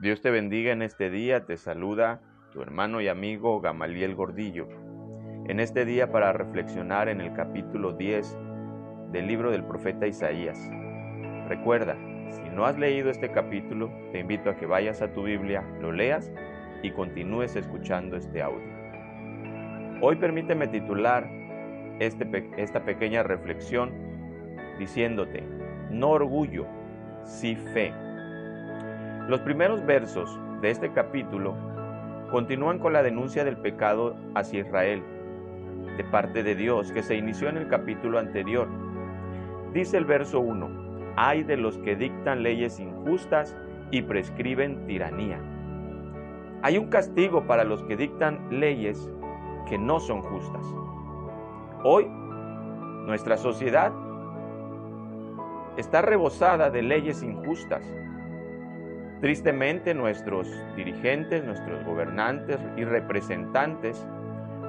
Dios te bendiga en este día, te saluda tu hermano y amigo Gamaliel Gordillo. En este día para reflexionar en el capítulo 10 del libro del profeta Isaías. Recuerda, si no has leído este capítulo, te invito a que vayas a tu Biblia, lo leas y continúes escuchando este audio. Hoy permíteme titular este, esta pequeña reflexión diciéndote, no orgullo, sí fe. Los primeros versos de este capítulo continúan con la denuncia del pecado hacia Israel de parte de Dios que se inició en el capítulo anterior. Dice el verso 1, hay de los que dictan leyes injustas y prescriben tiranía. Hay un castigo para los que dictan leyes que no son justas. Hoy, nuestra sociedad está rebosada de leyes injustas Tristemente nuestros dirigentes, nuestros gobernantes y representantes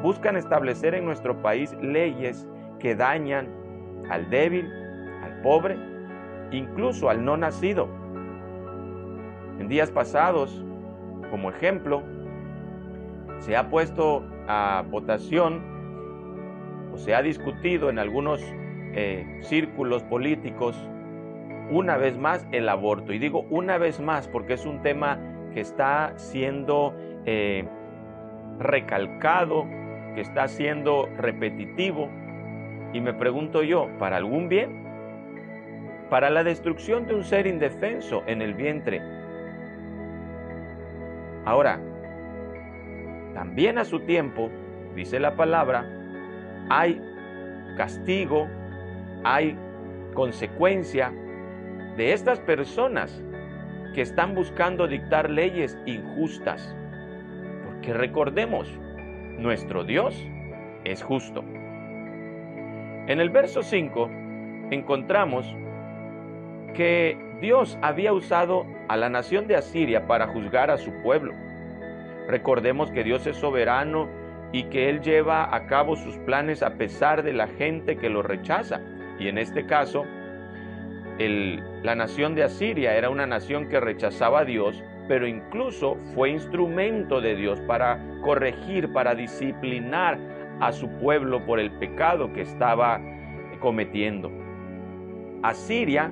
buscan establecer en nuestro país leyes que dañan al débil, al pobre, incluso al no nacido. En días pasados, como ejemplo, se ha puesto a votación o se ha discutido en algunos eh, círculos políticos una vez más el aborto. Y digo una vez más porque es un tema que está siendo eh, recalcado, que está siendo repetitivo. Y me pregunto yo, ¿para algún bien? Para la destrucción de un ser indefenso en el vientre. Ahora, también a su tiempo, dice la palabra, hay castigo, hay consecuencia de estas personas que están buscando dictar leyes injustas. Porque recordemos, nuestro Dios es justo. En el verso 5 encontramos que Dios había usado a la nación de Asiria para juzgar a su pueblo. Recordemos que Dios es soberano y que Él lleva a cabo sus planes a pesar de la gente que lo rechaza. Y en este caso, la nación de Asiria era una nación que rechazaba a Dios, pero incluso fue instrumento de Dios para corregir, para disciplinar a su pueblo por el pecado que estaba cometiendo. Asiria,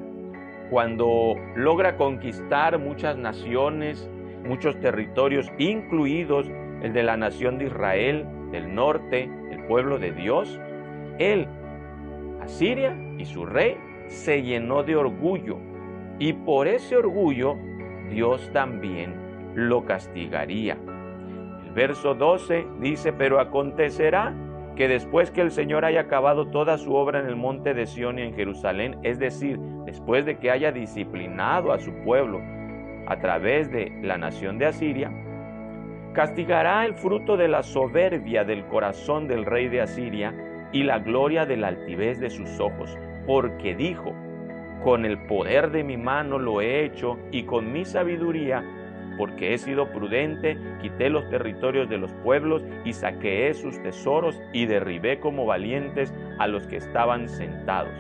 cuando logra conquistar muchas naciones, muchos territorios, incluidos el de la nación de Israel, del norte, el pueblo de Dios, él, Asiria y su rey, se llenó de orgullo y por ese orgullo Dios también lo castigaría. El verso 12 dice, pero acontecerá que después que el Señor haya acabado toda su obra en el monte de Sión y en Jerusalén, es decir, después de que haya disciplinado a su pueblo a través de la nación de Asiria, castigará el fruto de la soberbia del corazón del rey de Asiria y la gloria de la altivez de sus ojos, porque dijo, con el poder de mi mano lo he hecho y con mi sabiduría, porque he sido prudente, quité los territorios de los pueblos y saqueé sus tesoros y derribé como valientes a los que estaban sentados.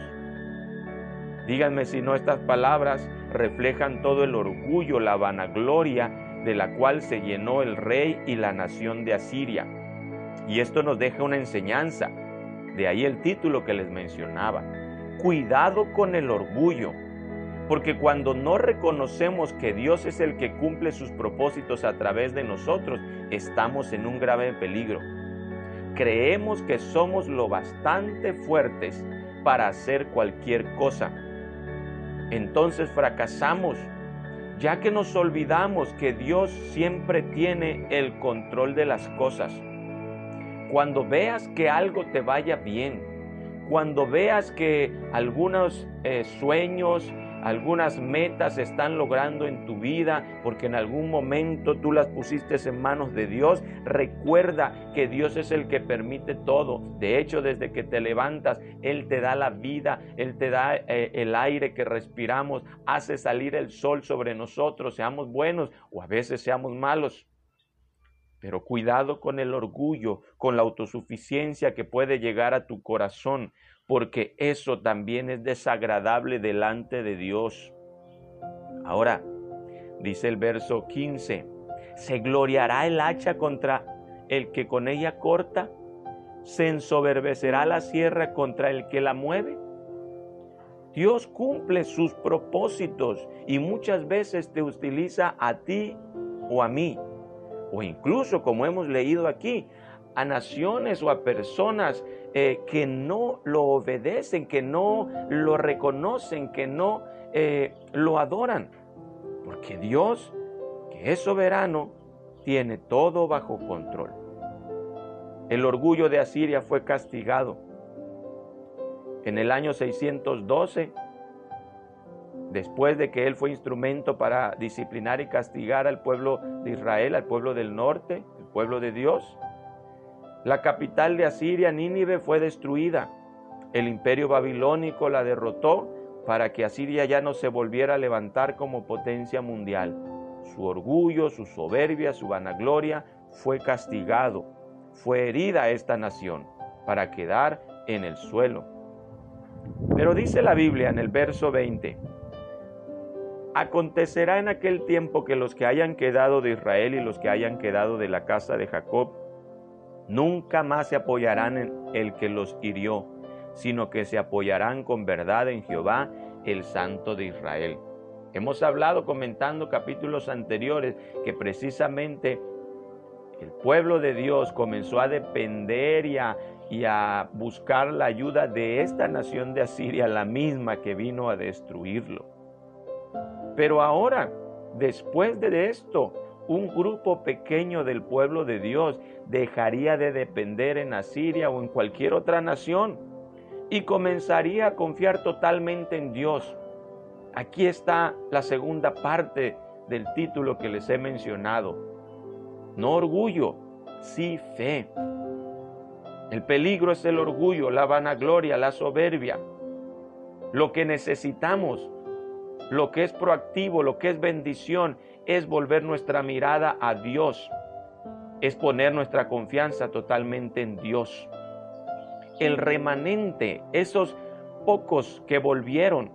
Díganme si no estas palabras reflejan todo el orgullo, la vanagloria de la cual se llenó el rey y la nación de Asiria. Y esto nos deja una enseñanza, de ahí el título que les mencionaba cuidado con el orgullo, porque cuando no reconocemos que Dios es el que cumple sus propósitos a través de nosotros, estamos en un grave peligro. Creemos que somos lo bastante fuertes para hacer cualquier cosa. Entonces fracasamos, ya que nos olvidamos que Dios siempre tiene el control de las cosas. Cuando veas que algo te vaya bien, cuando veas que algunos eh, sueños, algunas metas se están logrando en tu vida porque en algún momento tú las pusiste en manos de Dios, recuerda que Dios es el que permite todo. De hecho, desde que te levantas, Él te da la vida, Él te da eh, el aire que respiramos, hace salir el sol sobre nosotros, seamos buenos o a veces seamos malos. Pero cuidado con el orgullo, con la autosuficiencia que puede llegar a tu corazón, porque eso también es desagradable delante de Dios. Ahora, Dice el verso 15, ¿se gloriará el hacha contra el que con ella corta? ¿Se ensoberbecerá la sierra contra el que la mueve? Dios cumple sus propósitos y muchas veces te utiliza a ti o a mí, o incluso como hemos leído aquí, a naciones o a personas eh, que no lo obedecen, que no lo reconocen, que no eh, lo adoran. Porque Dios, que es soberano, tiene todo bajo control. El orgullo de Asiria fue castigado. En el año 612, después de que él fue instrumento para disciplinar y castigar al pueblo de Israel, al pueblo del norte, el pueblo de Dios, la capital de Asiria, Nínive, fue destruida. El imperio babilónico la derrotó para que Asiria ya no se volviera a levantar como potencia mundial. Su orgullo, su soberbia, su vanagloria fue castigado. Fue herida esta nación para quedar en el suelo. Pero dice la Biblia en el verso 20, Acontecerá en aquel tiempo que los que hayan quedado de Israel y los que hayan quedado de la casa de Jacob, nunca más se apoyarán en el que los hirió, sino que se apoyarán con verdad en Jehová, el Santo de Israel. Hemos hablado comentando capítulos anteriores que precisamente el pueblo de Dios comenzó a depender y a, y a buscar la ayuda de esta nación de Asiria, la misma que vino a destruirlo. Pero ahora, después de esto, un grupo pequeño del pueblo de Dios dejaría de depender en Asiria o en cualquier otra nación y comenzaría a confiar totalmente en Dios. Aquí está la segunda parte del título que les he mencionado. No orgullo, sí fe. El peligro es el orgullo, la vanagloria, la soberbia. Lo que necesitamos lo que es proactivo, lo que es bendición, es volver nuestra mirada a Dios, es poner nuestra confianza totalmente en Dios. El remanente, esos pocos que volvieron,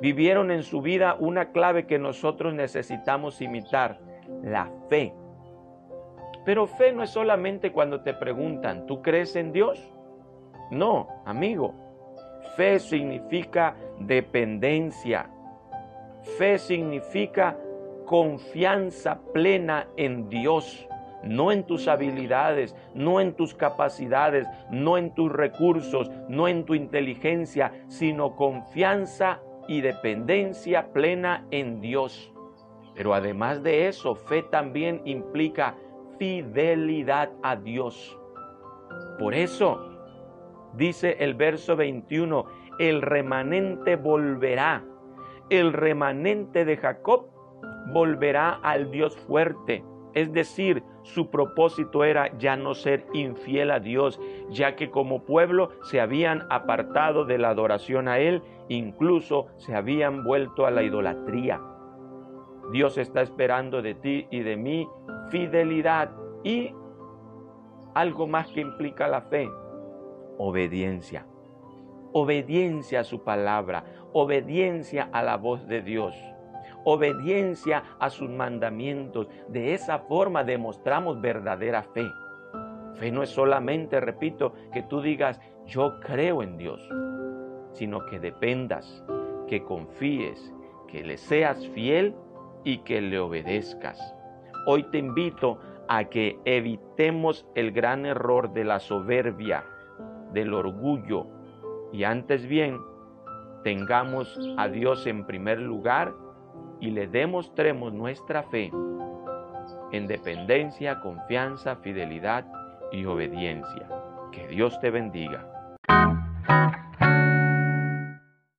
vivieron en su vida una clave que nosotros necesitamos imitar, la fe. Pero fe no es solamente cuando te preguntan, ¿tú crees en Dios? No, amigo. Fe significa dependencia, Fe significa confianza plena en Dios, no en tus habilidades, no en tus capacidades, no en tus recursos, no en tu inteligencia, sino confianza y dependencia plena en Dios. Pero además de eso, fe también implica fidelidad a Dios. Por eso, dice el verso 21, el remanente volverá el remanente de Jacob volverá al Dios fuerte. Es decir, su propósito era ya no ser infiel a Dios, ya que como pueblo se habían apartado de la adoración a Él, incluso se habían vuelto a la idolatría. Dios está esperando de ti y de mí fidelidad y algo más que implica la fe, obediencia obediencia a su palabra, obediencia a la voz de Dios, obediencia a sus mandamientos. De esa forma demostramos verdadera fe. Fe no es solamente, repito, que tú digas, yo creo en Dios, sino que dependas, que confíes, que le seas fiel y que le obedezcas. Hoy te invito a que evitemos el gran error de la soberbia, del orgullo, y antes bien tengamos a Dios en primer lugar y le demostremos nuestra fe en dependencia, confianza, fidelidad y obediencia. Que Dios te bendiga.